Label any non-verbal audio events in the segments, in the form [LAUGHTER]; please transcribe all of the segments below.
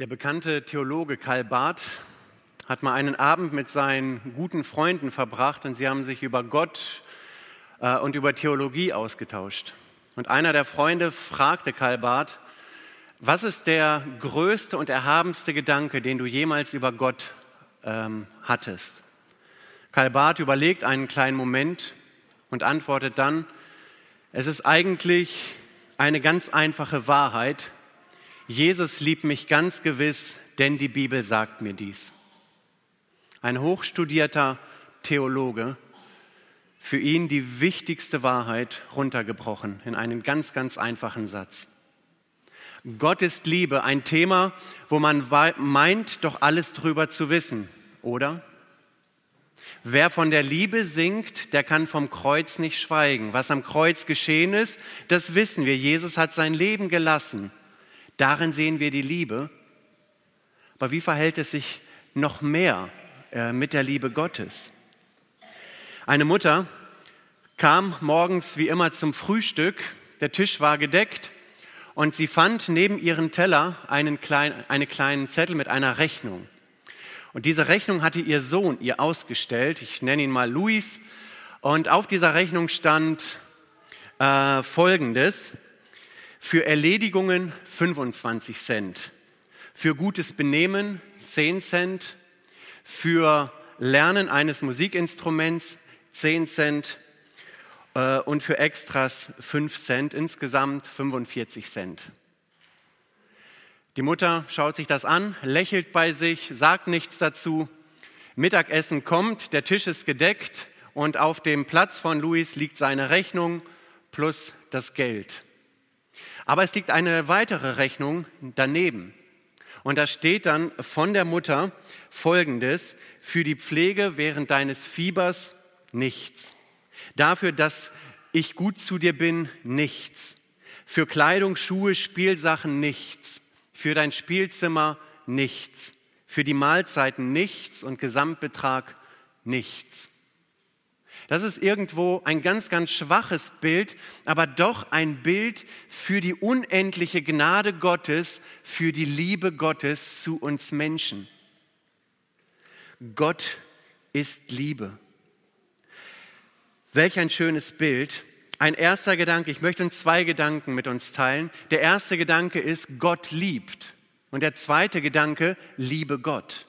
Der bekannte Theologe Karl Barth hat mal einen Abend mit seinen guten Freunden verbracht und sie haben sich über Gott äh, und über Theologie ausgetauscht. Und einer der Freunde fragte Karl Barth, was ist der größte und erhabenste Gedanke, den du jemals über Gott ähm, hattest? Karl Barth überlegt einen kleinen Moment und antwortet dann, es ist eigentlich eine ganz einfache Wahrheit, Jesus liebt mich ganz gewiss, denn die Bibel sagt mir dies. Ein hochstudierter Theologe, für ihn die wichtigste Wahrheit runtergebrochen in einen ganz, ganz einfachen Satz. Gott ist Liebe, ein Thema, wo man meint, doch alles drüber zu wissen, oder? Wer von der Liebe singt, der kann vom Kreuz nicht schweigen. Was am Kreuz geschehen ist, das wissen wir. Jesus hat sein Leben gelassen. Darin sehen wir die Liebe. Aber wie verhält es sich noch mehr äh, mit der Liebe Gottes? Eine Mutter kam morgens wie immer zum Frühstück, der Tisch war gedeckt und sie fand neben ihrem Teller einen kleinen, einen kleinen Zettel mit einer Rechnung. Und diese Rechnung hatte ihr Sohn ihr ausgestellt, ich nenne ihn mal Luis, und auf dieser Rechnung stand äh, Folgendes. Für Erledigungen 25 Cent. Für gutes Benehmen 10 Cent. Für Lernen eines Musikinstruments 10 Cent. Äh, und für Extras 5 Cent. Insgesamt 45 Cent. Die Mutter schaut sich das an, lächelt bei sich, sagt nichts dazu. Mittagessen kommt, der Tisch ist gedeckt und auf dem Platz von Luis liegt seine Rechnung plus das Geld. Aber es liegt eine weitere Rechnung daneben. Und da steht dann von der Mutter Folgendes, für die Pflege während deines Fiebers nichts. Dafür, dass ich gut zu dir bin, nichts. Für Kleidung, Schuhe, Spielsachen nichts. Für dein Spielzimmer nichts. Für die Mahlzeiten nichts und Gesamtbetrag nichts. Das ist irgendwo ein ganz, ganz schwaches Bild, aber doch ein Bild für die unendliche Gnade Gottes, für die Liebe Gottes zu uns Menschen. Gott ist Liebe. Welch ein schönes Bild. Ein erster Gedanke, ich möchte uns zwei Gedanken mit uns teilen. Der erste Gedanke ist, Gott liebt. Und der zweite Gedanke, liebe Gott.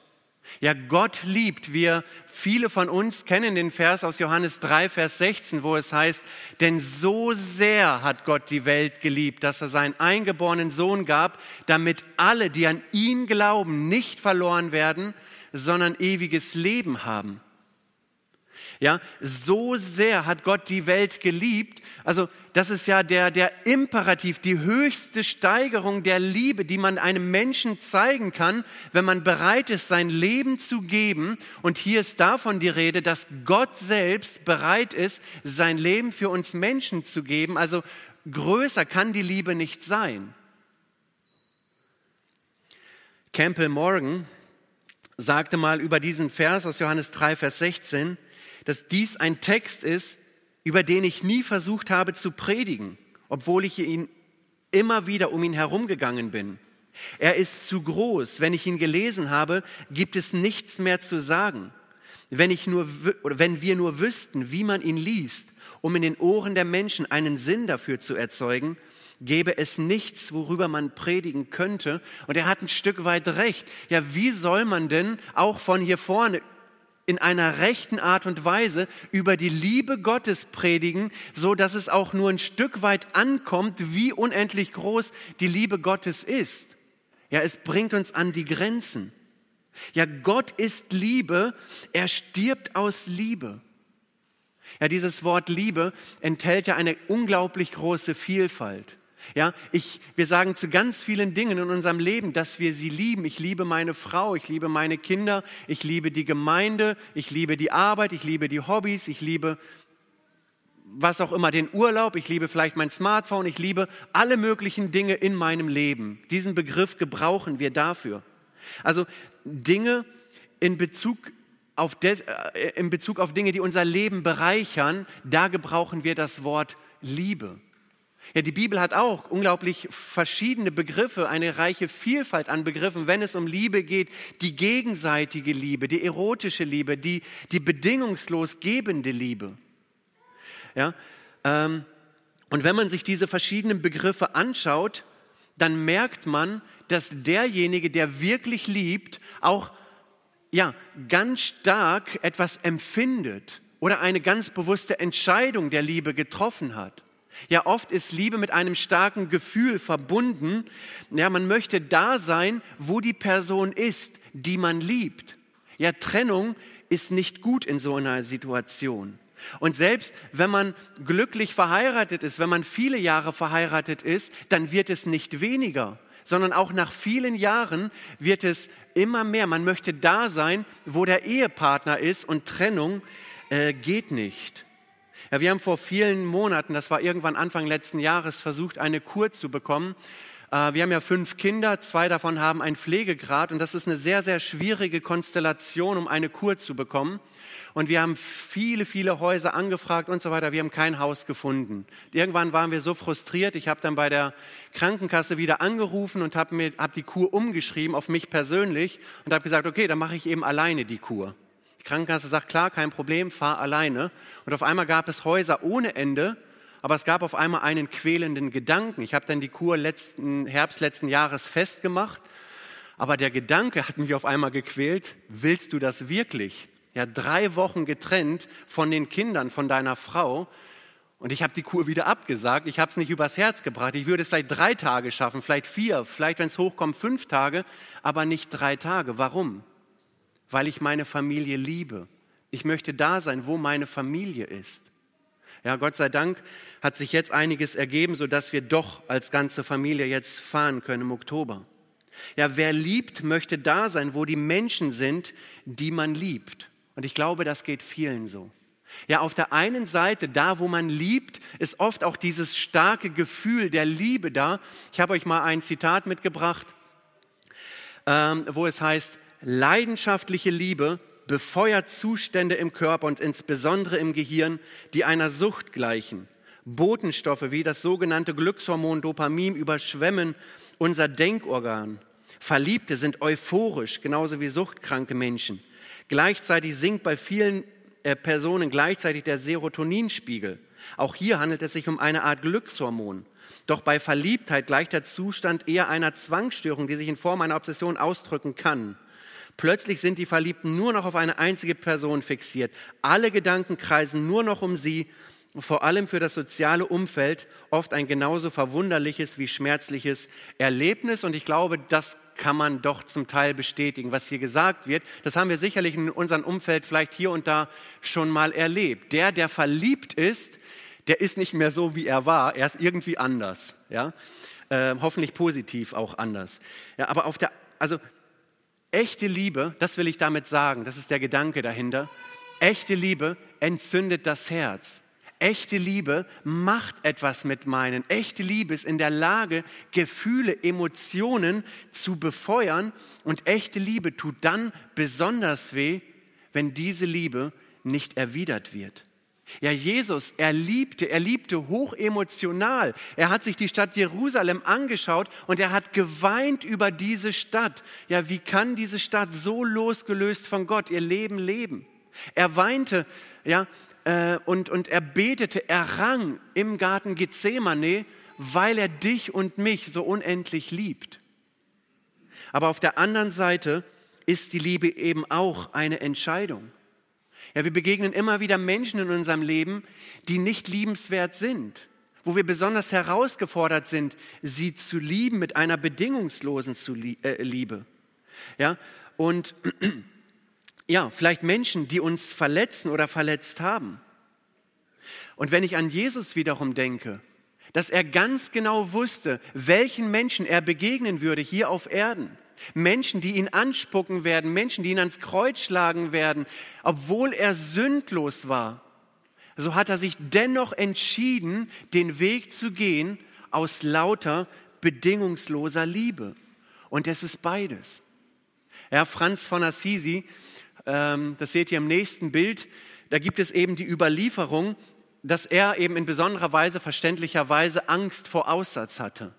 Ja, Gott liebt. Wir, viele von uns kennen den Vers aus Johannes 3, Vers 16, wo es heißt, denn so sehr hat Gott die Welt geliebt, dass er seinen eingeborenen Sohn gab, damit alle, die an ihn glauben, nicht verloren werden, sondern ewiges Leben haben. Ja, so sehr hat Gott die Welt geliebt. Also, das ist ja der, der Imperativ, die höchste Steigerung der Liebe, die man einem Menschen zeigen kann, wenn man bereit ist, sein Leben zu geben. Und hier ist davon die Rede, dass Gott selbst bereit ist, sein Leben für uns Menschen zu geben. Also, größer kann die Liebe nicht sein. Campbell Morgan sagte mal über diesen Vers aus Johannes 3, Vers 16, dass dies ein Text ist, über den ich nie versucht habe zu predigen, obwohl ich ihn immer wieder um ihn herumgegangen bin. Er ist zu groß. Wenn ich ihn gelesen habe, gibt es nichts mehr zu sagen. Wenn, ich nur, wenn wir nur wüssten, wie man ihn liest, um in den Ohren der Menschen einen Sinn dafür zu erzeugen, gäbe es nichts, worüber man predigen könnte. Und er hat ein Stück weit recht. Ja, wie soll man denn auch von hier vorne in einer rechten Art und Weise über die Liebe Gottes predigen, so dass es auch nur ein Stück weit ankommt, wie unendlich groß die Liebe Gottes ist. Ja, es bringt uns an die Grenzen. Ja, Gott ist Liebe, er stirbt aus Liebe. Ja, dieses Wort Liebe enthält ja eine unglaublich große Vielfalt. Ja, ich, wir sagen zu ganz vielen Dingen in unserem Leben, dass wir sie lieben. Ich liebe meine Frau, ich liebe meine Kinder, ich liebe die Gemeinde, ich liebe die Arbeit, ich liebe die Hobbys, ich liebe was auch immer, den Urlaub, ich liebe vielleicht mein Smartphone, ich liebe alle möglichen Dinge in meinem Leben. Diesen Begriff gebrauchen wir dafür. Also Dinge in Bezug auf, des, äh, in Bezug auf Dinge, die unser Leben bereichern, da gebrauchen wir das Wort Liebe. Ja, die Bibel hat auch unglaublich verschiedene Begriffe, eine reiche Vielfalt an Begriffen, wenn es um Liebe geht, die gegenseitige Liebe, die erotische Liebe, die, die bedingungslos gebende Liebe. Ja, ähm, und wenn man sich diese verschiedenen Begriffe anschaut, dann merkt man, dass derjenige, der wirklich liebt, auch ja, ganz stark etwas empfindet oder eine ganz bewusste Entscheidung der Liebe getroffen hat. Ja, oft ist Liebe mit einem starken Gefühl verbunden. Ja, man möchte da sein, wo die Person ist, die man liebt. Ja, Trennung ist nicht gut in so einer Situation. Und selbst wenn man glücklich verheiratet ist, wenn man viele Jahre verheiratet ist, dann wird es nicht weniger, sondern auch nach vielen Jahren wird es immer mehr. Man möchte da sein, wo der Ehepartner ist und Trennung äh, geht nicht. Ja, wir haben vor vielen Monaten, das war irgendwann Anfang letzten Jahres, versucht, eine Kur zu bekommen. Äh, wir haben ja fünf Kinder, zwei davon haben einen Pflegegrad und das ist eine sehr, sehr schwierige Konstellation, um eine Kur zu bekommen. Und wir haben viele, viele Häuser angefragt und so weiter. Wir haben kein Haus gefunden. Irgendwann waren wir so frustriert. Ich habe dann bei der Krankenkasse wieder angerufen und habe hab die Kur umgeschrieben auf mich persönlich und habe gesagt, okay, dann mache ich eben alleine die Kur. Krankenkasse sagt, klar, kein Problem, fahr alleine. Und auf einmal gab es Häuser ohne Ende. Aber es gab auf einmal einen quälenden Gedanken. Ich habe dann die Kur letzten Herbst letzten Jahres festgemacht. Aber der Gedanke hat mich auf einmal gequält. Willst du das wirklich? ja, drei Wochen getrennt von den Kindern von deiner Frau. Und ich habe die Kur wieder abgesagt. Ich habe es nicht übers Herz gebracht. Ich würde es vielleicht drei Tage schaffen, vielleicht vier, vielleicht, wenn es hochkommt, fünf Tage, aber nicht drei Tage. Warum? Weil ich meine Familie liebe. Ich möchte da sein, wo meine Familie ist. Ja, Gott sei Dank hat sich jetzt einiges ergeben, sodass wir doch als ganze Familie jetzt fahren können im Oktober. Ja, wer liebt, möchte da sein, wo die Menschen sind, die man liebt. Und ich glaube, das geht vielen so. Ja, auf der einen Seite, da wo man liebt, ist oft auch dieses starke Gefühl der Liebe da. Ich habe euch mal ein Zitat mitgebracht, ähm, wo es heißt, leidenschaftliche Liebe befeuert Zustände im Körper und insbesondere im Gehirn, die einer Sucht gleichen. Botenstoffe wie das sogenannte Glückshormon Dopamin überschwemmen unser Denkorgan. Verliebte sind euphorisch, genauso wie suchtkranke Menschen. Gleichzeitig sinkt bei vielen äh, Personen gleichzeitig der Serotoninspiegel. Auch hier handelt es sich um eine Art Glückshormon. Doch bei Verliebtheit gleicht der Zustand eher einer Zwangsstörung, die sich in Form einer Obsession ausdrücken kann. Plötzlich sind die Verliebten nur noch auf eine einzige Person fixiert. Alle Gedanken kreisen nur noch um sie, vor allem für das soziale Umfeld oft ein genauso verwunderliches wie schmerzliches Erlebnis. Und ich glaube, das kann man doch zum Teil bestätigen, was hier gesagt wird. Das haben wir sicherlich in unserem Umfeld vielleicht hier und da schon mal erlebt. Der, der verliebt ist, der ist nicht mehr so, wie er war. Er ist irgendwie anders. Ja? Äh, hoffentlich positiv auch anders. Ja, aber auf der, also echte Liebe, das will ich damit sagen, das ist der Gedanke dahinter. Echte Liebe entzündet das Herz. Echte Liebe macht etwas mit meinen. Echte Liebe ist in der Lage, Gefühle, Emotionen zu befeuern. Und echte Liebe tut dann besonders weh, wenn diese Liebe nicht erwidert wird. Ja, Jesus, er liebte, er liebte hochemotional. Er hat sich die Stadt Jerusalem angeschaut und er hat geweint über diese Stadt. Ja, wie kann diese Stadt so losgelöst von Gott ihr Leben leben? Er weinte, ja, äh, und, und er betete, er rang im Garten Gethsemane, weil er dich und mich so unendlich liebt. Aber auf der anderen Seite ist die Liebe eben auch eine Entscheidung. Ja, wir begegnen immer wieder Menschen in unserem Leben, die nicht liebenswert sind, wo wir besonders herausgefordert sind, sie zu lieben mit einer bedingungslosen äh, Liebe. Ja, und [CLEARS THROAT] ja, vielleicht Menschen, die uns verletzen oder verletzt haben. Und wenn ich an Jesus wiederum denke, dass er ganz genau wusste, welchen Menschen er begegnen würde hier auf Erden. Menschen, die ihn anspucken werden, Menschen, die ihn ans Kreuz schlagen werden, obwohl er sündlos war. So hat er sich dennoch entschieden, den Weg zu gehen aus lauter bedingungsloser Liebe. Und es ist beides. Ja, Franz von Assisi ähm, das seht ihr im nächsten Bild, da gibt es eben die Überlieferung, dass er eben in besonderer Weise, verständlicherweise Angst vor Aussatz hatte.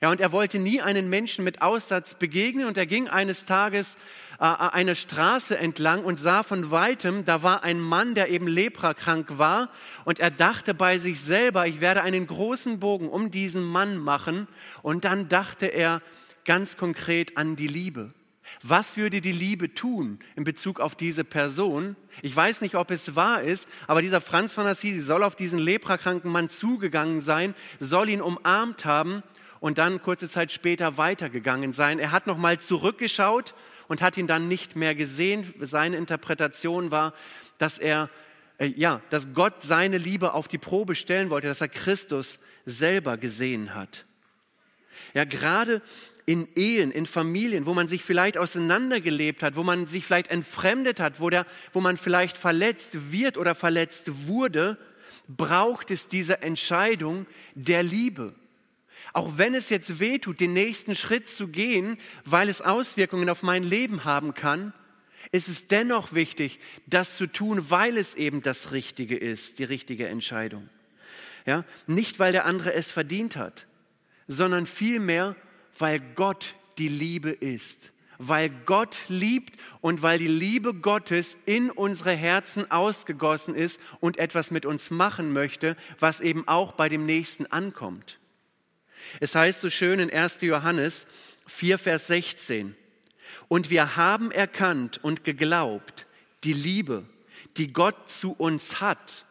Ja, und er wollte nie einen Menschen mit Aussatz begegnen und er ging eines Tages äh, eine Straße entlang und sah von weitem, da war ein Mann, der eben leprakrank war und er dachte bei sich selber, ich werde einen großen Bogen um diesen Mann machen und dann dachte er ganz konkret an die Liebe. Was würde die Liebe tun in Bezug auf diese Person? Ich weiß nicht, ob es wahr ist, aber dieser Franz von Assisi soll auf diesen leprakranken Mann zugegangen sein, soll ihn umarmt haben und dann kurze Zeit später weitergegangen sein. Er hat nochmal zurückgeschaut und hat ihn dann nicht mehr gesehen. Seine Interpretation war, dass er, äh, ja, dass Gott seine Liebe auf die Probe stellen wollte, dass er Christus selber gesehen hat. Ja, gerade in Ehen, in Familien, wo man sich vielleicht auseinandergelebt hat, wo man sich vielleicht entfremdet hat, wo, der, wo man vielleicht verletzt wird oder verletzt wurde, braucht es diese Entscheidung der Liebe. Auch wenn es jetzt wehtut, den nächsten Schritt zu gehen, weil es Auswirkungen auf mein Leben haben kann, ist es dennoch wichtig, das zu tun, weil es eben das Richtige ist, die richtige Entscheidung. Ja? Nicht, weil der andere es verdient hat, sondern vielmehr, weil Gott die Liebe ist. Weil Gott liebt und weil die Liebe Gottes in unsere Herzen ausgegossen ist und etwas mit uns machen möchte, was eben auch bei dem Nächsten ankommt. Es heißt so schön in 1. Johannes 4, Vers 16, und wir haben erkannt und geglaubt die Liebe, die Gott zu uns hat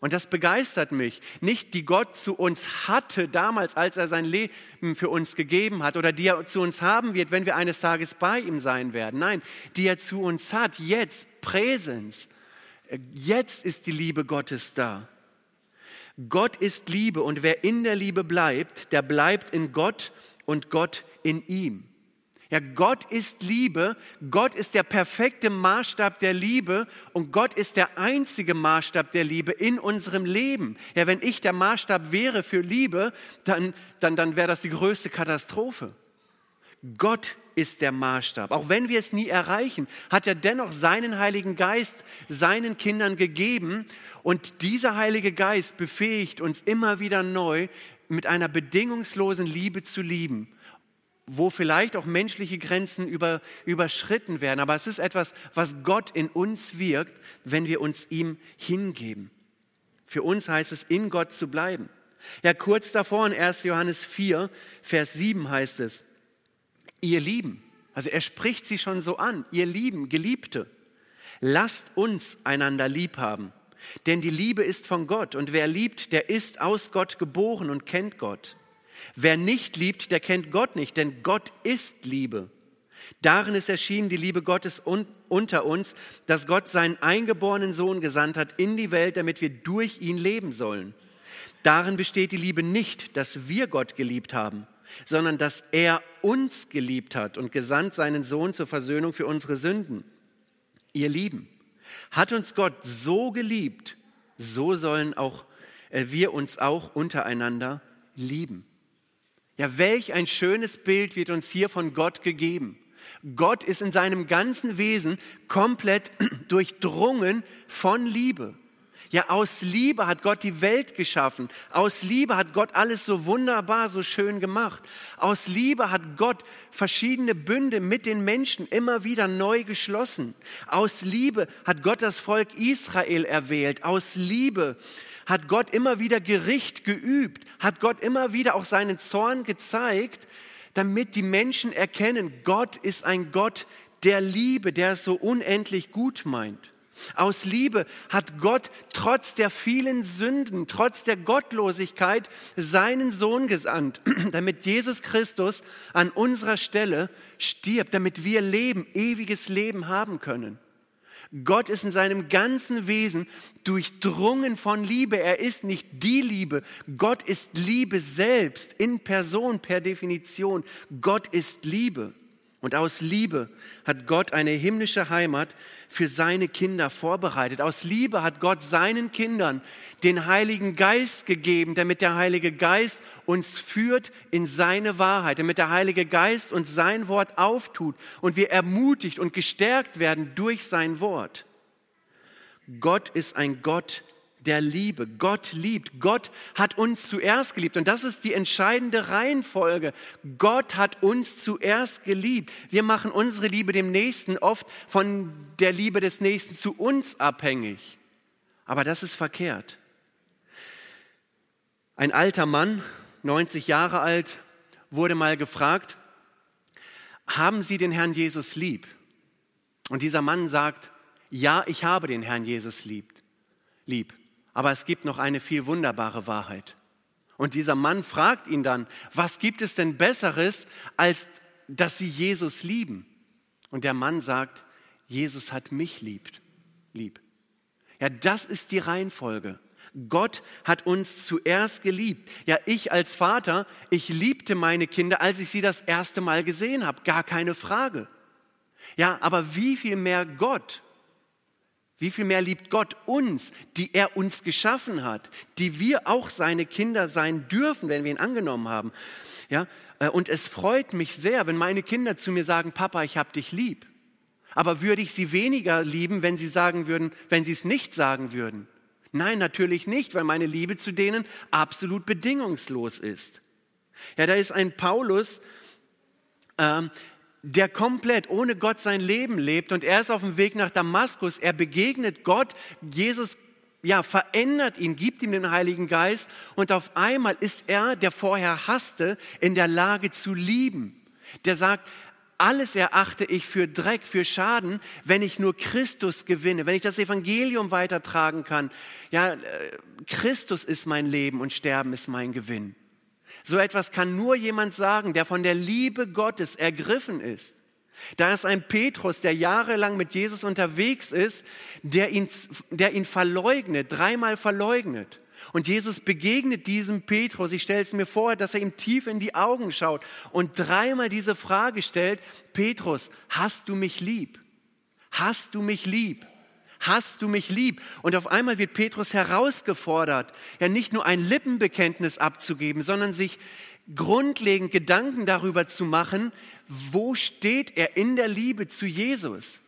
und das begeistert mich. Nicht die Gott zu uns hatte damals, als er sein Leben für uns gegeben hat oder die er zu uns haben wird, wenn wir eines Tages bei ihm sein werden. Nein, die er zu uns hat, jetzt, Präsens. Jetzt ist die Liebe Gottes da. Gott ist Liebe und wer in der Liebe bleibt, der bleibt in Gott und Gott in ihm. Ja, Gott ist Liebe, Gott ist der perfekte Maßstab der Liebe und Gott ist der einzige Maßstab der Liebe in unserem Leben. Ja, wenn ich der Maßstab wäre für Liebe, dann, dann, dann wäre das die größte Katastrophe. Gott ist der Maßstab. Auch wenn wir es nie erreichen, hat er dennoch seinen Heiligen Geist seinen Kindern gegeben und dieser Heilige Geist befähigt uns immer wieder neu, mit einer bedingungslosen Liebe zu lieben wo vielleicht auch menschliche Grenzen über, überschritten werden. Aber es ist etwas, was Gott in uns wirkt, wenn wir uns ihm hingeben. Für uns heißt es, in Gott zu bleiben. Ja, kurz davor in 1. Johannes 4, Vers 7 heißt es, ihr Lieben, also er spricht sie schon so an, ihr Lieben, Geliebte, lasst uns einander lieb haben. Denn die Liebe ist von Gott und wer liebt, der ist aus Gott geboren und kennt Gott. Wer nicht liebt, der kennt Gott nicht, denn Gott ist Liebe. Darin ist erschienen die Liebe Gottes un unter uns, dass Gott seinen eingeborenen Sohn gesandt hat in die Welt, damit wir durch ihn leben sollen. Darin besteht die Liebe nicht, dass wir Gott geliebt haben, sondern dass er uns geliebt hat und gesandt seinen Sohn zur Versöhnung für unsere Sünden. Ihr Lieben, hat uns Gott so geliebt, so sollen auch äh, wir uns auch untereinander lieben. Ja, welch ein schönes Bild wird uns hier von Gott gegeben. Gott ist in seinem ganzen Wesen komplett [CLEARS THROAT] durchdrungen von Liebe. Ja, aus Liebe hat Gott die Welt geschaffen. Aus Liebe hat Gott alles so wunderbar, so schön gemacht. Aus Liebe hat Gott verschiedene Bünde mit den Menschen immer wieder neu geschlossen. Aus Liebe hat Gott das Volk Israel erwählt. Aus Liebe hat Gott immer wieder Gericht geübt, hat Gott immer wieder auch seinen Zorn gezeigt, damit die Menschen erkennen, Gott ist ein Gott der Liebe, der es so unendlich gut meint. Aus Liebe hat Gott trotz der vielen Sünden, trotz der Gottlosigkeit seinen Sohn gesandt, [CLEARS THROAT] damit Jesus Christus an unserer Stelle stirbt, damit wir Leben, ewiges Leben haben können. Gott ist in seinem ganzen Wesen durchdrungen von Liebe. Er ist nicht die Liebe. Gott ist Liebe selbst in Person per Definition. Gott ist Liebe. Und aus Liebe hat Gott eine himmlische Heimat für seine Kinder vorbereitet. Aus Liebe hat Gott seinen Kindern den Heiligen Geist gegeben, damit der Heilige Geist uns führt in seine Wahrheit, damit der Heilige Geist uns sein Wort auftut und wir ermutigt und gestärkt werden durch sein Wort. Gott ist ein Gott der Liebe. Gott liebt. Gott hat uns zuerst geliebt. Und das ist die entscheidende Reihenfolge. Gott hat uns zuerst geliebt. Wir machen unsere Liebe dem Nächsten oft von der Liebe des Nächsten zu uns abhängig. Aber das ist verkehrt. Ein alter Mann, 90 Jahre alt, wurde mal gefragt, haben Sie den Herrn Jesus lieb? Und dieser Mann sagt, ja, ich habe den Herrn Jesus lieb. lieb. Aber es gibt noch eine viel wunderbare Wahrheit. Und dieser Mann fragt ihn dann, was gibt es denn Besseres, als dass sie Jesus lieben? Und der Mann sagt, Jesus hat mich liebt, lieb. Ja, das ist die Reihenfolge. Gott hat uns zuerst geliebt. Ja, ich als Vater, ich liebte meine Kinder, als ich sie das erste Mal gesehen habe, gar keine Frage. Ja, aber wie viel mehr Gott? Wie viel mehr liebt Gott uns, die er uns geschaffen hat, die wir auch seine Kinder sein dürfen, wenn wir ihn angenommen haben. Ja, äh, und es freut mich sehr, wenn meine Kinder zu mir sagen, Papa, ich habe dich lieb. Aber würde ich sie weniger lieben, wenn sie sagen würden, wenn sie es nicht sagen würden? Nein, natürlich nicht, weil meine Liebe zu denen absolut bedingungslos ist. Ja, da ist ein Paulus, ähm, der komplett ohne Gott sein Leben lebt und er ist auf dem Weg nach Damaskus. Er begegnet Gott, Jesus ja, verändert ihn, gibt ihm den Heiligen Geist und auf einmal ist er, der vorher hasste, in der Lage zu lieben. Der sagt, alles erachte ich für Dreck, für Schaden, wenn ich nur Christus gewinne, wenn ich das Evangelium weitertragen kann. Ja, äh, Christus ist mein Leben und Sterben ist mein Gewinn. So etwas kann nur jemand sagen, der von der Liebe Gottes ergriffen ist. Da ist ein Petrus, der jahrelang mit Jesus unterwegs ist, der ihn, der ihn verleugnet, dreimal verleugnet. Und Jesus begegnet diesem Petrus. Ich stelle es mir vor, dass er ihm tief in die Augen schaut und dreimal diese Frage stellt, Petrus, hast du mich lieb? Hast du mich lieb? Hast du mich lieb? Und auf einmal wird Petrus herausgefordert, ja nicht nur ein Lippenbekenntnis abzugeben, sondern sich grundlegend Gedanken darüber zu machen, wo steht er in der Liebe zu Jesus?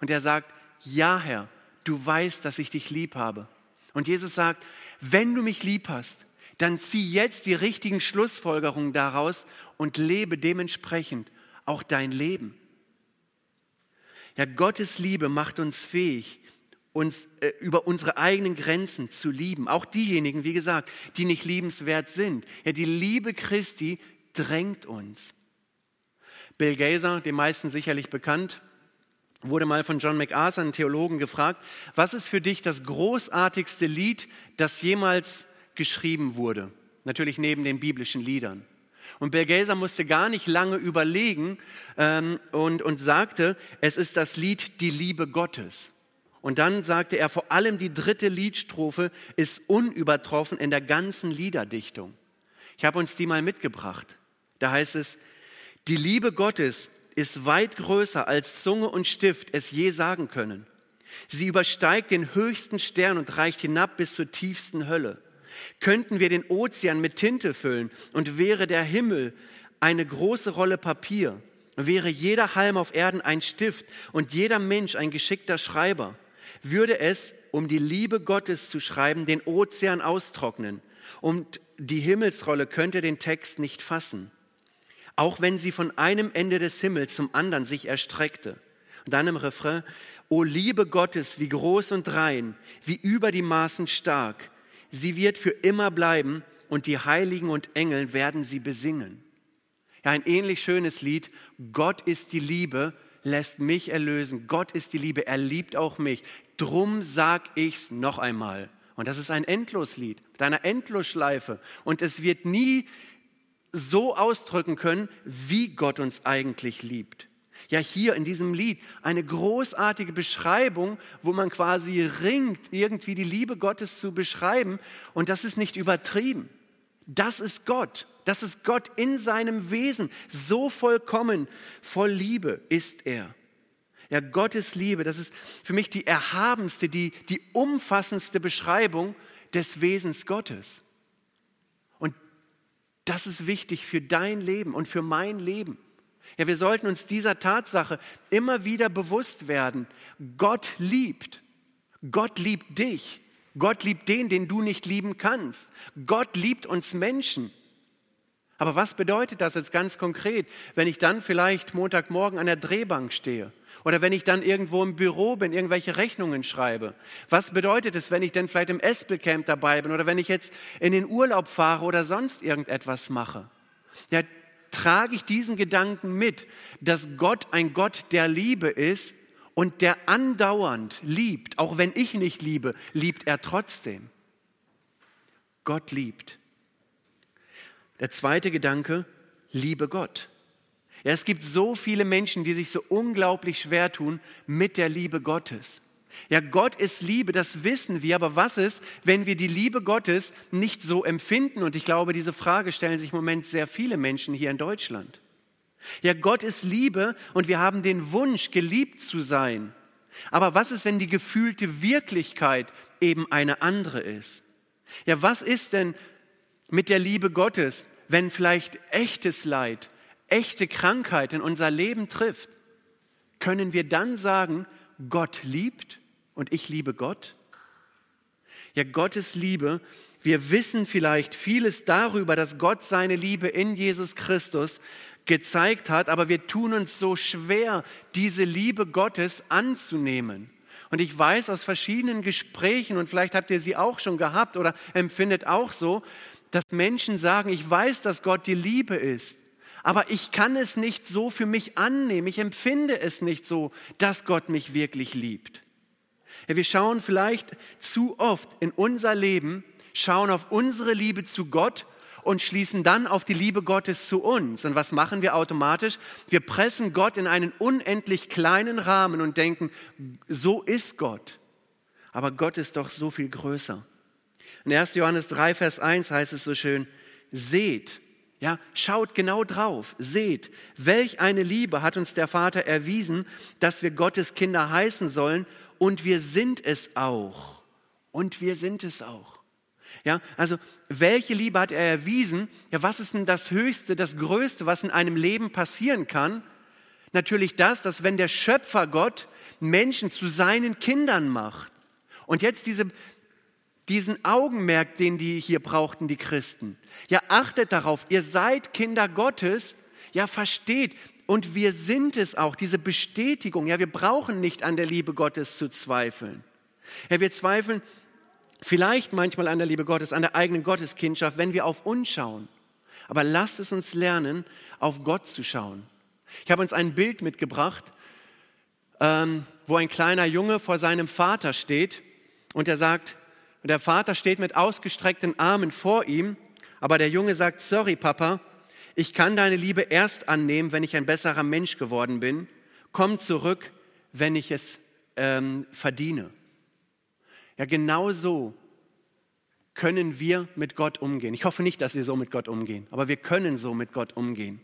Und er sagt, ja Herr, du weißt, dass ich dich lieb habe. Und Jesus sagt, wenn du mich lieb hast, dann zieh jetzt die richtigen Schlussfolgerungen daraus und lebe dementsprechend auch dein Leben. Ja, Gottes Liebe macht uns fähig, uns äh, über unsere eigenen Grenzen zu lieben. Auch diejenigen, wie gesagt, die nicht liebenswert sind. Ja, die Liebe Christi drängt uns. Bill Gazer, dem meisten sicherlich bekannt, wurde mal von John MacArthur, einem Theologen, gefragt, was ist für dich das großartigste Lied, das jemals geschrieben wurde? Natürlich neben den biblischen Liedern. Und Bill Gazer musste gar nicht lange überlegen ähm, und, und sagte, es ist das Lied Die Liebe Gottes. Und dann sagte er, vor allem die dritte Liedstrophe ist unübertroffen in der ganzen Liederdichtung. Ich habe uns die mal mitgebracht. Da heißt es, die Liebe Gottes ist weit größer als Zunge und Stift es je sagen können. Sie übersteigt den höchsten Stern und reicht hinab bis zur tiefsten Hölle. Könnten wir den Ozean mit Tinte füllen und wäre der Himmel eine große Rolle Papier, wäre jeder Halm auf Erden ein Stift und jeder Mensch ein geschickter Schreiber, würde es, um die Liebe Gottes zu schreiben, den Ozean austrocknen und die Himmelsrolle könnte den Text nicht fassen, auch wenn sie von einem Ende des Himmels zum anderen sich erstreckte. Und dann im Refrain, O Liebe Gottes, wie groß und rein, wie über die Maßen stark, sie wird für immer bleiben und die Heiligen und Engel werden sie besingen. Ja, ein ähnlich schönes Lied, Gott ist die Liebe, lässt mich erlösen. Gott ist die Liebe, er liebt auch mich. Drum sag ich's noch einmal. Und das ist ein Endloslied mit einer Endlosschleife. Und es wird nie so ausdrücken können, wie Gott uns eigentlich liebt. Ja, hier in diesem Lied eine großartige Beschreibung, wo man quasi ringt, irgendwie die Liebe Gottes zu beschreiben. Und das ist nicht übertrieben. Das ist Gott. Das ist Gott in seinem Wesen. So vollkommen, voll Liebe ist er. Ja, Gottes Liebe, das ist für mich die erhabenste, die, die umfassendste Beschreibung des Wesens Gottes. Und das ist wichtig für dein Leben und für mein Leben. Ja, wir sollten uns dieser Tatsache immer wieder bewusst werden. Gott liebt. Gott liebt dich. Gott liebt den, den du nicht lieben kannst. Gott liebt uns Menschen. Aber was bedeutet das jetzt ganz konkret, wenn ich dann vielleicht Montagmorgen an der Drehbank stehe? Oder wenn ich dann irgendwo im Büro bin, irgendwelche Rechnungen schreibe? Was bedeutet es, wenn ich denn vielleicht im Espelcamp dabei bin oder wenn ich jetzt in den Urlaub fahre oder sonst irgendetwas mache? Ja, trage ich diesen Gedanken mit, dass Gott ein Gott der Liebe ist und der andauernd liebt, auch wenn ich nicht liebe, liebt er trotzdem. Gott liebt. Der zweite Gedanke, liebe Gott. Ja, es gibt so viele Menschen, die sich so unglaublich schwer tun mit der Liebe Gottes. Ja, Gott ist Liebe, das wissen wir, aber was ist, wenn wir die Liebe Gottes nicht so empfinden? Und ich glaube, diese Frage stellen sich im Moment sehr viele Menschen hier in Deutschland. Ja, Gott ist Liebe und wir haben den Wunsch, geliebt zu sein. Aber was ist, wenn die gefühlte Wirklichkeit eben eine andere ist? Ja, was ist denn mit der Liebe Gottes, wenn vielleicht echtes Leid, echte Krankheit in unser Leben trifft? Können wir dann sagen, Gott liebt und ich liebe Gott? Ja, Gottes Liebe wir wissen vielleicht vieles darüber, dass Gott seine Liebe in Jesus Christus gezeigt hat, aber wir tun uns so schwer, diese Liebe Gottes anzunehmen. Und ich weiß aus verschiedenen Gesprächen, und vielleicht habt ihr sie auch schon gehabt oder empfindet auch so, dass Menschen sagen, ich weiß, dass Gott die Liebe ist, aber ich kann es nicht so für mich annehmen, ich empfinde es nicht so, dass Gott mich wirklich liebt. Wir schauen vielleicht zu oft in unser Leben, schauen auf unsere Liebe zu Gott und schließen dann auf die Liebe Gottes zu uns. Und was machen wir automatisch? Wir pressen Gott in einen unendlich kleinen Rahmen und denken, so ist Gott. Aber Gott ist doch so viel größer. In 1. Johannes 3, Vers 1 heißt es so schön, seht, ja, schaut genau drauf, seht, welch eine Liebe hat uns der Vater erwiesen, dass wir Gottes Kinder heißen sollen und wir sind es auch. Und wir sind es auch. Ja, also welche Liebe hat er erwiesen? Ja, was ist denn das Höchste, das Größte, was in einem Leben passieren kann? Natürlich das, dass wenn der Schöpfer Gott Menschen zu seinen Kindern macht. Und jetzt diese, diesen Augenmerk, den die hier brauchten, die Christen. Ja, achtet darauf, ihr seid Kinder Gottes. Ja, versteht. Und wir sind es auch, diese Bestätigung. Ja, wir brauchen nicht an der Liebe Gottes zu zweifeln. Ja, wir zweifeln Vielleicht manchmal an der Liebe Gottes, an der eigenen Gotteskindschaft, wenn wir auf uns schauen. Aber lasst es uns lernen, auf Gott zu schauen. Ich habe uns ein Bild mitgebracht, ähm, wo ein kleiner Junge vor seinem Vater steht und er sagt, der Vater steht mit ausgestreckten Armen vor ihm, aber der Junge sagt, sorry Papa, ich kann deine Liebe erst annehmen, wenn ich ein besserer Mensch geworden bin. Komm zurück, wenn ich es ähm, verdiene. Ja, genau so können wir mit Gott umgehen. Ich hoffe nicht, dass wir so mit Gott umgehen, aber wir können so mit Gott umgehen.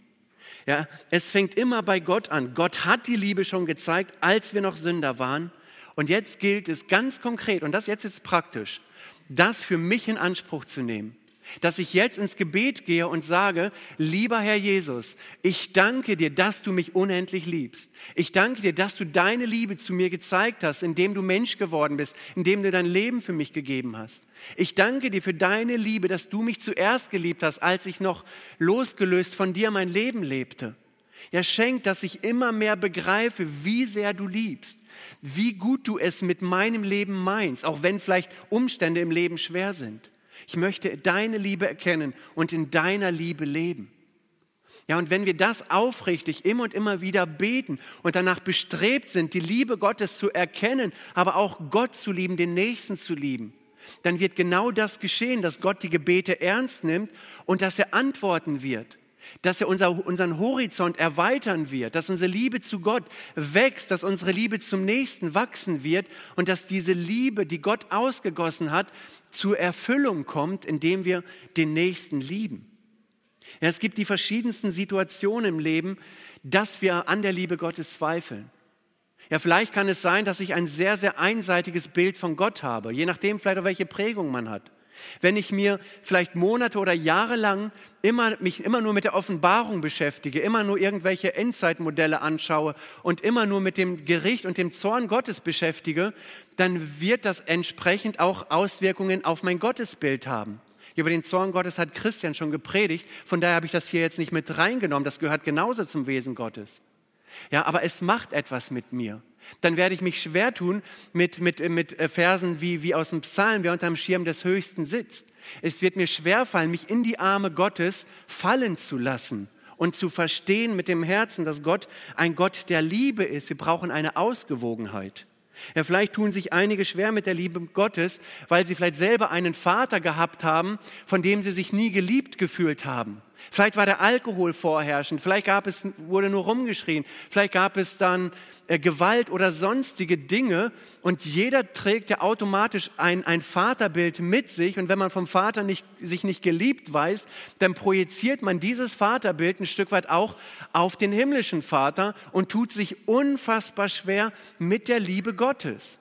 Ja, es fängt immer bei Gott an. Gott hat die Liebe schon gezeigt, als wir noch Sünder waren. Und jetzt gilt es ganz konkret, und das jetzt ist praktisch, das für mich in Anspruch zu nehmen dass ich jetzt ins Gebet gehe und sage, lieber Herr Jesus, ich danke dir, dass du mich unendlich liebst. Ich danke dir, dass du deine Liebe zu mir gezeigt hast, indem du Mensch geworden bist, indem du dein Leben für mich gegeben hast. Ich danke dir für deine Liebe, dass du mich zuerst geliebt hast, als ich noch losgelöst von dir mein Leben lebte. Ja, schenk, dass ich immer mehr begreife, wie sehr du liebst, wie gut du es mit meinem Leben meinst, auch wenn vielleicht Umstände im Leben schwer sind. Ich möchte deine Liebe erkennen und in deiner Liebe leben. Ja, und wenn wir das aufrichtig immer und immer wieder beten und danach bestrebt sind, die Liebe Gottes zu erkennen, aber auch Gott zu lieben, den Nächsten zu lieben, dann wird genau das geschehen, dass Gott die Gebete ernst nimmt und dass er antworten wird dass er unser, unseren Horizont erweitern wird, dass unsere Liebe zu Gott wächst, dass unsere Liebe zum Nächsten wachsen wird und dass diese Liebe, die Gott ausgegossen hat, zur Erfüllung kommt, indem wir den Nächsten lieben. Ja, es gibt die verschiedensten Situationen im Leben, dass wir an der Liebe Gottes zweifeln. Ja, vielleicht kann es sein, dass ich ein sehr, sehr einseitiges Bild von Gott habe, je nachdem vielleicht auch welche Prägung man hat. Wenn ich mir vielleicht Monate oder Jahre lang immer, mich immer nur mit der Offenbarung beschäftige, immer nur irgendwelche Endzeitmodelle anschaue und immer nur mit dem Gericht und dem Zorn Gottes beschäftige, dann wird das entsprechend auch Auswirkungen auf mein Gottesbild haben. Über den Zorn Gottes hat Christian schon gepredigt, von daher habe ich das hier jetzt nicht mit reingenommen. Das gehört genauso zum Wesen Gottes. Ja, aber es macht etwas mit mir dann werde ich mich schwer tun mit, mit, mit äh, Versen wie, wie aus dem Psalm, wer unter dem Schirm des Höchsten sitzt. Es wird mir schwerfallen, mich in die Arme Gottes fallen zu lassen und zu verstehen mit dem Herzen, dass Gott ein Gott der Liebe ist. Wir brauchen eine Ausgewogenheit. Ja, vielleicht tun sich einige schwer mit der Liebe Gottes, weil sie vielleicht selber einen Vater gehabt haben, von dem sie sich nie geliebt gefühlt haben. Vielleicht war der Alkohol vorherrschend, vielleicht gab es, wurde nur rumgeschrien, vielleicht gab es dann äh, Gewalt oder sonstige Dinge. Und jeder trägt ja automatisch ein, ein Vaterbild mit sich. Und wenn man vom Vater nicht, sich nicht geliebt weiß, dann projiziert man dieses Vaterbild ein Stück weit auch auf den himmlischen Vater und tut sich unfassbar schwer mit der Liebe Gottes.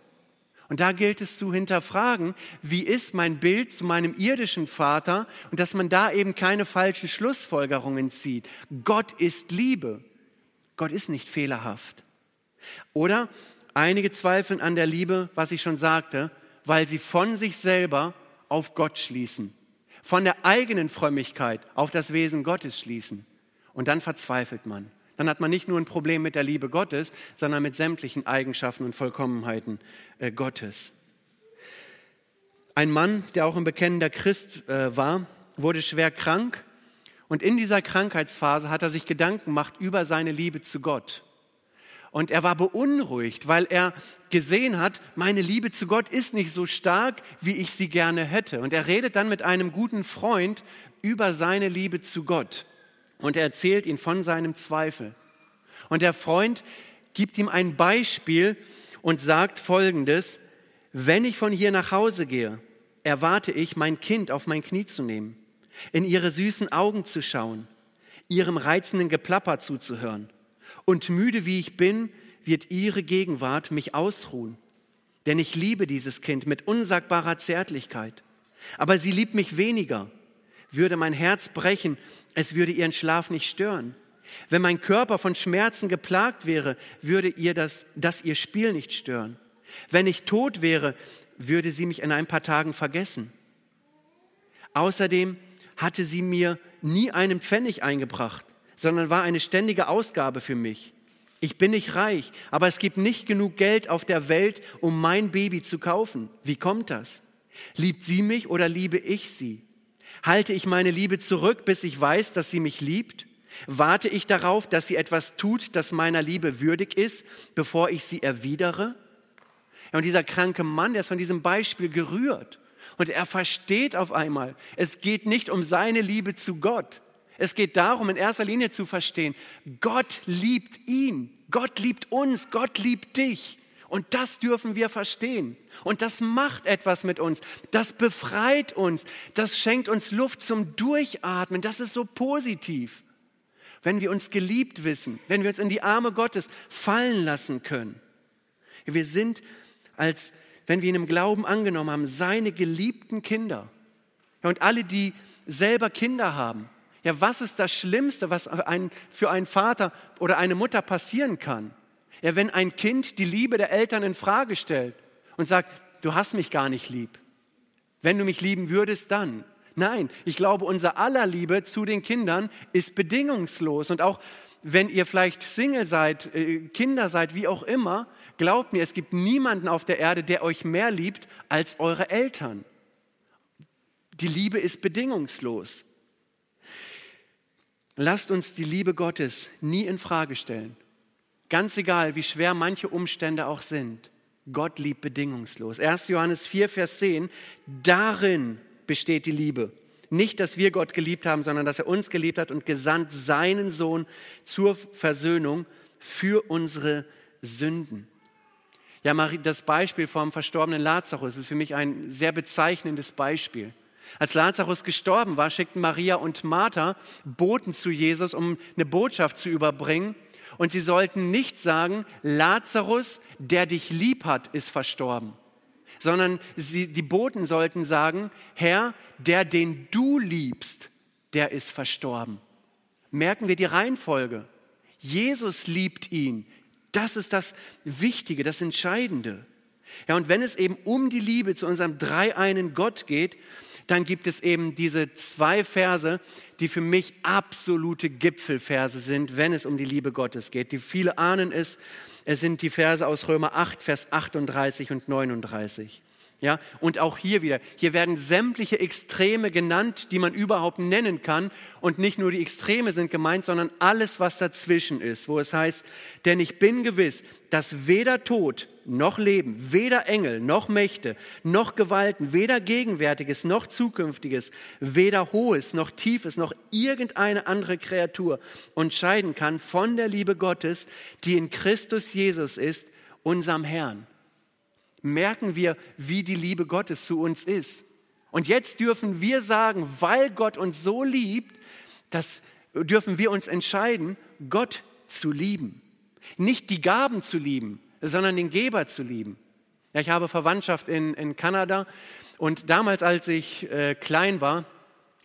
Und da gilt es zu hinterfragen, wie ist mein Bild zu meinem irdischen Vater und dass man da eben keine falschen Schlussfolgerungen zieht. Gott ist Liebe. Gott ist nicht fehlerhaft. Oder einige zweifeln an der Liebe, was ich schon sagte, weil sie von sich selber auf Gott schließen, von der eigenen Frömmigkeit auf das Wesen Gottes schließen. Und dann verzweifelt man dann hat man nicht nur ein Problem mit der Liebe Gottes, sondern mit sämtlichen Eigenschaften und Vollkommenheiten äh, Gottes. Ein Mann, der auch ein bekennender Christ äh, war, wurde schwer krank und in dieser Krankheitsphase hat er sich Gedanken gemacht über seine Liebe zu Gott. Und er war beunruhigt, weil er gesehen hat, meine Liebe zu Gott ist nicht so stark, wie ich sie gerne hätte. Und er redet dann mit einem guten Freund über seine Liebe zu Gott und er erzählt ihn von seinem Zweifel. Und der Freund gibt ihm ein Beispiel und sagt folgendes, wenn ich von hier nach Hause gehe, erwarte ich, mein Kind auf mein Knie zu nehmen, in ihre süßen Augen zu schauen, ihrem reizenden Geplapper zuzuhören. Und müde wie ich bin, wird ihre Gegenwart mich ausruhen. Denn ich liebe dieses Kind mit unsagbarer Zärtlichkeit. Aber sie liebt mich weniger würde mein Herz brechen, es würde ihren Schlaf nicht stören. Wenn mein Körper von Schmerzen geplagt wäre, würde ihr das, das ihr Spiel nicht stören. Wenn ich tot wäre, würde sie mich in ein paar Tagen vergessen. Außerdem hatte sie mir nie einen Pfennig eingebracht, sondern war eine ständige Ausgabe für mich. Ich bin nicht reich, aber es gibt nicht genug Geld auf der Welt, um mein Baby zu kaufen. Wie kommt das? Liebt sie mich oder liebe ich sie? Halte ich meine Liebe zurück, bis ich weiß, dass sie mich liebt? Warte ich darauf, dass sie etwas tut, das meiner Liebe würdig ist, bevor ich sie erwidere? und dieser kranke Mann, der ist von diesem Beispiel gerührt. Und er versteht auf einmal, es geht nicht um seine Liebe zu Gott. Es geht darum, in erster Linie zu verstehen, Gott liebt ihn, Gott liebt uns, Gott liebt dich. Und das dürfen wir verstehen. Und das macht etwas mit uns. Das befreit uns. Das schenkt uns Luft zum Durchatmen. Das ist so positiv. Wenn wir uns geliebt wissen, wenn wir uns in die Arme Gottes fallen lassen können. Wir sind, als wenn wir ihn im Glauben angenommen haben, seine geliebten Kinder. Und alle, die selber Kinder haben, ja, was ist das Schlimmste, was für einen Vater oder eine Mutter passieren kann? Ja, wenn ein Kind die Liebe der Eltern in Frage stellt und sagt, du hast mich gar nicht lieb. Wenn du mich lieben würdest, dann. Nein, ich glaube, unser aller Liebe zu den Kindern ist bedingungslos. Und auch wenn ihr vielleicht Single seid, äh, Kinder seid, wie auch immer, glaubt mir, es gibt niemanden auf der Erde, der euch mehr liebt als eure Eltern. Die Liebe ist bedingungslos. Lasst uns die Liebe Gottes nie in Frage stellen. Ganz egal, wie schwer manche Umstände auch sind, Gott liebt bedingungslos. 1. Johannes 4, Vers 10, darin besteht die Liebe. Nicht, dass wir Gott geliebt haben, sondern dass er uns geliebt hat und gesandt seinen Sohn zur Versöhnung für unsere Sünden. Ja, das Beispiel vom verstorbenen Lazarus ist für mich ein sehr bezeichnendes Beispiel. Als Lazarus gestorben war, schickten Maria und Martha Boten zu Jesus, um eine Botschaft zu überbringen. Und sie sollten nicht sagen, Lazarus, der dich lieb hat, ist verstorben. sondern sie, die Boten sollten sagen, Herr, der, den du liebst, der ist verstorben. Merken wir die Reihenfolge. Jesus liebt ihn. Das ist das Wichtige, das Entscheidende. Ja, und wenn es eben um die Liebe zu unserem dreieinen Gott geht, dann gibt es eben diese zwei Verse, die für mich absolute Gipfelverse sind, wenn es um die Liebe Gottes geht. Die viele ahnen es, es sind die Verse aus Römer 8, Vers 38 und 39. Ja, und auch hier wieder, hier werden sämtliche Extreme genannt, die man überhaupt nennen kann. Und nicht nur die Extreme sind gemeint, sondern alles, was dazwischen ist, wo es heißt, denn ich bin gewiss, dass weder Tod noch Leben, weder Engel noch Mächte, noch Gewalten, weder Gegenwärtiges noch Zukünftiges, weder Hohes noch Tiefes, noch irgendeine andere Kreatur unterscheiden kann von der Liebe Gottes, die in Christus Jesus ist, unserem Herrn merken wir, wie die Liebe Gottes zu uns ist. Und jetzt dürfen wir sagen, weil Gott uns so liebt, das dürfen wir uns entscheiden, Gott zu lieben. Nicht die Gaben zu lieben, sondern den Geber zu lieben. Ja, ich habe Verwandtschaft in, in Kanada und damals, als ich äh, klein war,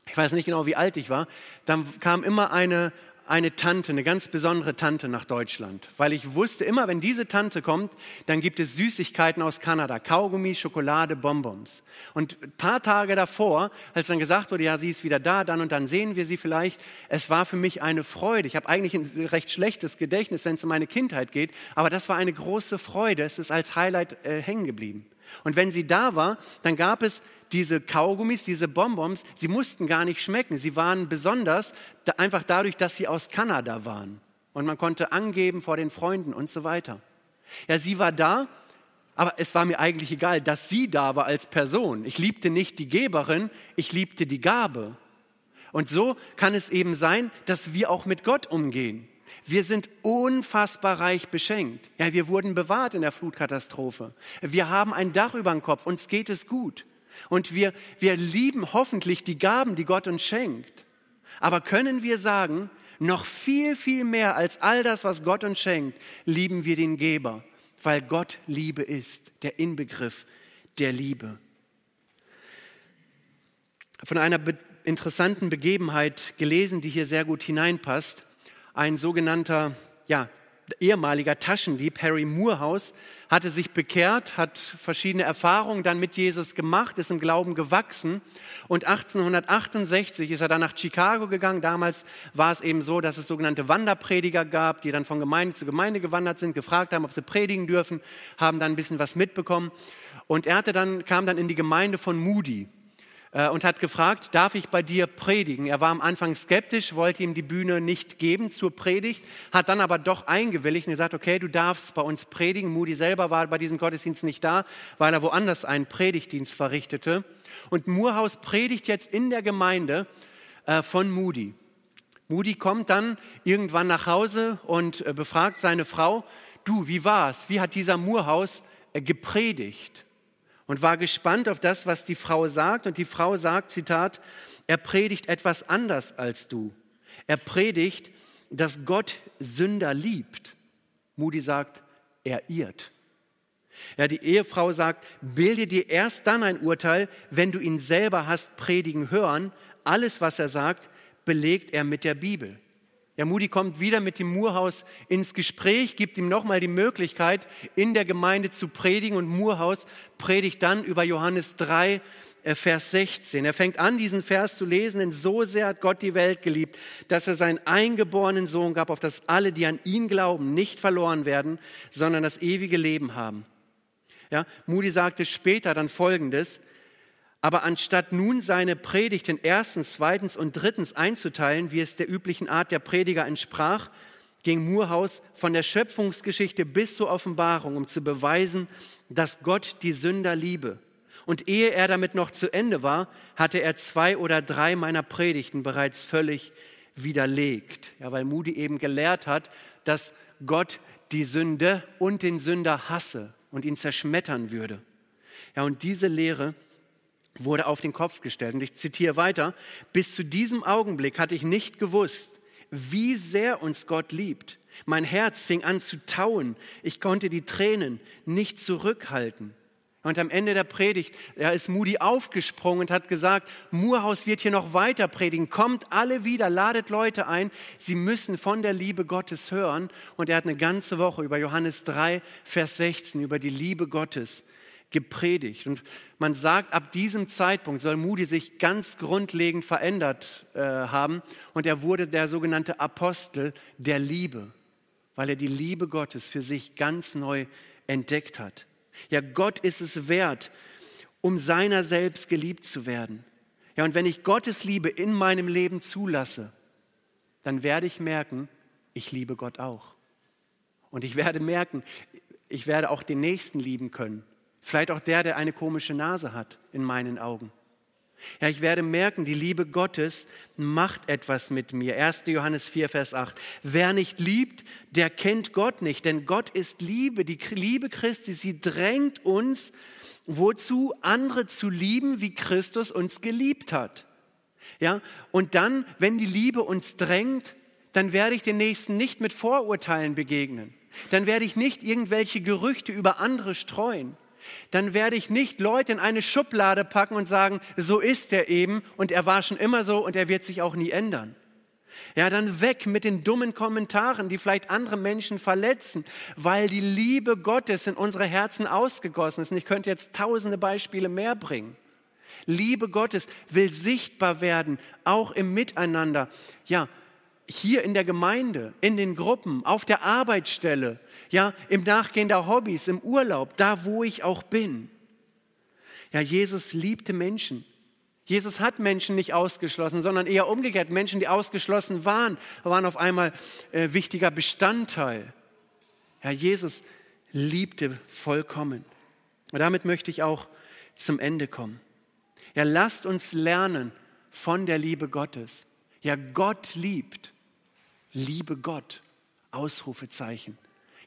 ich weiß nicht genau, wie alt ich war, dann kam immer eine, eine Tante, eine ganz besondere Tante nach Deutschland, weil ich wusste immer, wenn diese Tante kommt, dann gibt es Süßigkeiten aus Kanada, Kaugummi, Schokolade, Bonbons. Und ein paar Tage davor, als dann gesagt wurde, ja, sie ist wieder da, dann und dann sehen wir sie vielleicht, es war für mich eine Freude. Ich habe eigentlich ein recht schlechtes Gedächtnis, wenn es um meine Kindheit geht, aber das war eine große Freude. Es ist als Highlight äh, hängen geblieben. Und wenn sie da war, dann gab es diese Kaugummis, diese Bonbons, sie mussten gar nicht schmecken. Sie waren besonders einfach dadurch, dass sie aus Kanada waren. Und man konnte angeben vor den Freunden und so weiter. Ja, sie war da, aber es war mir eigentlich egal, dass sie da war als Person. Ich liebte nicht die Geberin, ich liebte die Gabe. Und so kann es eben sein, dass wir auch mit Gott umgehen. Wir sind unfassbar reich beschenkt. Ja, wir wurden bewahrt in der Flutkatastrophe. Wir haben ein Dach über dem Kopf, uns geht es gut. Und wir, wir lieben hoffentlich die Gaben, die Gott uns schenkt. Aber können wir sagen, noch viel, viel mehr als all das, was Gott uns schenkt, lieben wir den Geber, weil Gott Liebe ist, der Inbegriff der Liebe. Von einer be interessanten Begebenheit gelesen, die hier sehr gut hineinpasst. Ein sogenannter ja, ehemaliger Taschendieb, Harry Moorhouse, hatte sich bekehrt, hat verschiedene Erfahrungen dann mit Jesus gemacht, ist im Glauben gewachsen und 1868 ist er dann nach Chicago gegangen. Damals war es eben so, dass es sogenannte Wanderprediger gab, die dann von Gemeinde zu Gemeinde gewandert sind, gefragt haben, ob sie predigen dürfen, haben dann ein bisschen was mitbekommen und er hatte dann, kam dann in die Gemeinde von Moody. Äh, und hat gefragt, darf ich bei dir predigen? Er war am Anfang skeptisch, wollte ihm die Bühne nicht geben zur Predigt, hat dann aber doch eingewilligt und gesagt, okay, du darfst bei uns predigen. Moody selber war bei diesem Gottesdienst nicht da, weil er woanders einen Predigtdienst verrichtete. Und Murhaus predigt jetzt in der Gemeinde äh, von Moody. Moody kommt dann irgendwann nach Hause und äh, befragt seine Frau, du, wie war's? Wie hat dieser Murhaus gepredigt? Und war gespannt auf das, was die Frau sagt. Und die Frau sagt, Zitat, er predigt etwas anders als du. Er predigt, dass Gott Sünder liebt. Moody sagt, er irrt. Ja, die Ehefrau sagt, bilde dir erst dann ein Urteil, wenn du ihn selber hast predigen hören. Alles, was er sagt, belegt er mit der Bibel. Ja, Moody kommt wieder mit dem Murhaus ins Gespräch, gibt ihm nochmal die Möglichkeit, in der Gemeinde zu predigen und Murhaus predigt dann über Johannes 3, äh, Vers 16. Er fängt an, diesen Vers zu lesen, denn so sehr hat Gott die Welt geliebt, dass er seinen eingeborenen Sohn gab, auf dass alle, die an ihn glauben, nicht verloren werden, sondern das ewige Leben haben. Ja, Moody sagte später dann Folgendes, aber anstatt nun seine Predigt in erstens, zweitens und drittens einzuteilen, wie es der üblichen Art der Prediger entsprach, ging Murhaus von der Schöpfungsgeschichte bis zur Offenbarung, um zu beweisen, dass Gott die Sünder liebe. Und ehe er damit noch zu Ende war, hatte er zwei oder drei meiner Predigten bereits völlig widerlegt. Ja, weil Moody eben gelehrt hat, dass Gott die Sünde und den Sünder hasse und ihn zerschmettern würde. Ja, und diese Lehre wurde auf den Kopf gestellt. Und ich zitiere weiter, bis zu diesem Augenblick hatte ich nicht gewusst, wie sehr uns Gott liebt. Mein Herz fing an zu tauen. Ich konnte die Tränen nicht zurückhalten. Und am Ende der Predigt ja, ist Moody aufgesprungen und hat gesagt, Murhaus wird hier noch weiter predigen. Kommt alle wieder, ladet Leute ein. Sie müssen von der Liebe Gottes hören. Und er hat eine ganze Woche über Johannes 3, Vers 16, über die Liebe Gottes gepredigt. Und man sagt, ab diesem Zeitpunkt soll Moody sich ganz grundlegend verändert äh, haben. Und er wurde der sogenannte Apostel der Liebe, weil er die Liebe Gottes für sich ganz neu entdeckt hat. Ja, Gott ist es wert, um seiner selbst geliebt zu werden. Ja, und wenn ich Gottes Liebe in meinem Leben zulasse, dann werde ich merken, ich liebe Gott auch. Und ich werde merken, ich werde auch den Nächsten lieben können. Vielleicht auch der, der eine komische Nase hat, in meinen Augen. Ja, ich werde merken, die Liebe Gottes macht etwas mit mir. 1. Johannes 4, Vers 8. Wer nicht liebt, der kennt Gott nicht, denn Gott ist Liebe. Die Liebe Christi, sie drängt uns, wozu andere zu lieben, wie Christus uns geliebt hat. Ja, und dann, wenn die Liebe uns drängt, dann werde ich den Nächsten nicht mit Vorurteilen begegnen. Dann werde ich nicht irgendwelche Gerüchte über andere streuen dann werde ich nicht Leute in eine Schublade packen und sagen, so ist er eben und er war schon immer so und er wird sich auch nie ändern. Ja, dann weg mit den dummen Kommentaren, die vielleicht andere Menschen verletzen, weil die Liebe Gottes in unsere Herzen ausgegossen ist. Und ich könnte jetzt tausende Beispiele mehr bringen. Liebe Gottes will sichtbar werden, auch im Miteinander. Ja, hier in der Gemeinde, in den Gruppen, auf der Arbeitsstelle, ja, im Nachgehen der Hobbys, im Urlaub, da wo ich auch bin. Ja, Jesus liebte Menschen. Jesus hat Menschen nicht ausgeschlossen, sondern eher umgekehrt. Menschen, die ausgeschlossen waren, waren auf einmal äh, wichtiger Bestandteil. Ja, Jesus liebte vollkommen. Und damit möchte ich auch zum Ende kommen. Ja, lasst uns lernen von der Liebe Gottes. Ja, Gott liebt. Liebe Gott. Ausrufezeichen.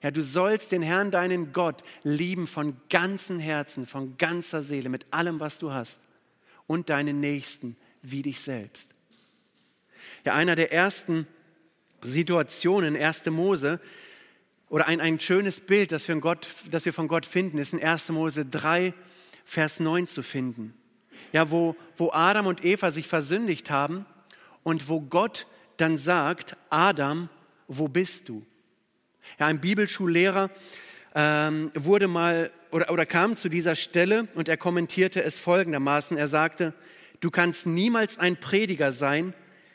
Ja, du sollst den Herrn, deinen Gott, lieben von ganzem Herzen, von ganzer Seele, mit allem, was du hast. Und deinen Nächsten wie dich selbst. Ja, einer der ersten Situationen, 1. Mose, oder ein, ein schönes Bild, das wir, Gott, das wir von Gott finden, ist in 1. Mose 3, Vers 9 zu finden. Ja, wo, wo Adam und Eva sich versündigt haben und wo Gott dann sagt, Adam, wo bist du? Ja, ein Bibelschullehrer ähm, wurde mal oder, oder kam zu dieser Stelle und er kommentierte es folgendermaßen. Er sagte, du kannst niemals ein Prediger sein,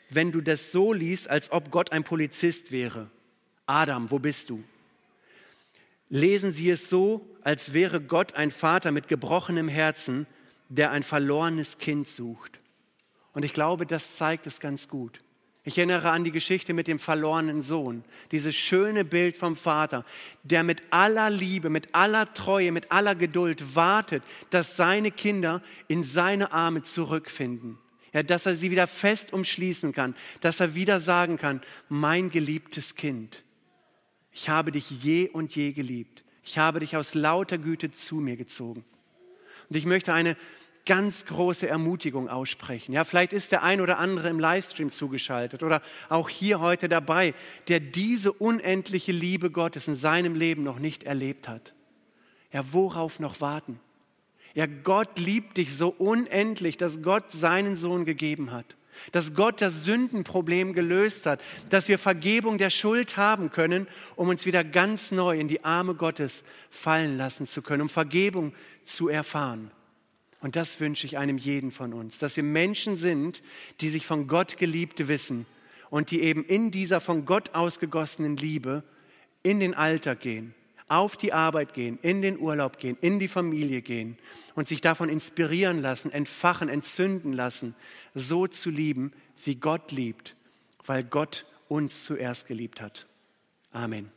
wenn du das so liest, als ob Gott ein Polizist wäre. Adam, wo bist du? Lesen Sie es so, als wäre Gott ein Vater mit gebrochenem Herzen, der ein verlorenes Kind sucht. Und ich glaube, das zeigt es ganz gut. Ich erinnere an die Geschichte mit dem verlorenen Sohn, dieses schöne Bild vom Vater, der mit aller Liebe, mit aller Treue, mit aller Geduld wartet, dass seine Kinder in seine Arme zurückfinden. Ja, dass er sie wieder fest umschließen kann, dass er wieder sagen kann, mein geliebtes Kind, ich habe dich je und je geliebt. Ich habe dich aus lauter Güte zu mir gezogen. Und ich möchte eine ganz große Ermutigung aussprechen. Ja, vielleicht ist der ein oder andere im Livestream zugeschaltet oder auch hier heute dabei, der diese unendliche Liebe Gottes in seinem Leben noch nicht erlebt hat. Ja, worauf noch warten? Ja, Gott liebt dich so unendlich, dass Gott seinen Sohn gegeben hat. Dass Gott das Sündenproblem gelöst hat, dass wir Vergebung der Schuld haben können, um uns wieder ganz neu in die Arme Gottes fallen lassen zu können, um Vergebung zu erfahren. Und das wünsche ich einem jeden von uns, dass wir Menschen sind, die sich von Gott geliebt wissen und die eben in dieser von Gott ausgegossenen Liebe in den Alltag gehen, auf die Arbeit gehen, in den Urlaub gehen, in die Familie gehen und sich davon inspirieren lassen, entfachen, entzünden lassen, so zu lieben, wie Gott liebt, weil Gott uns zuerst geliebt hat. Amen.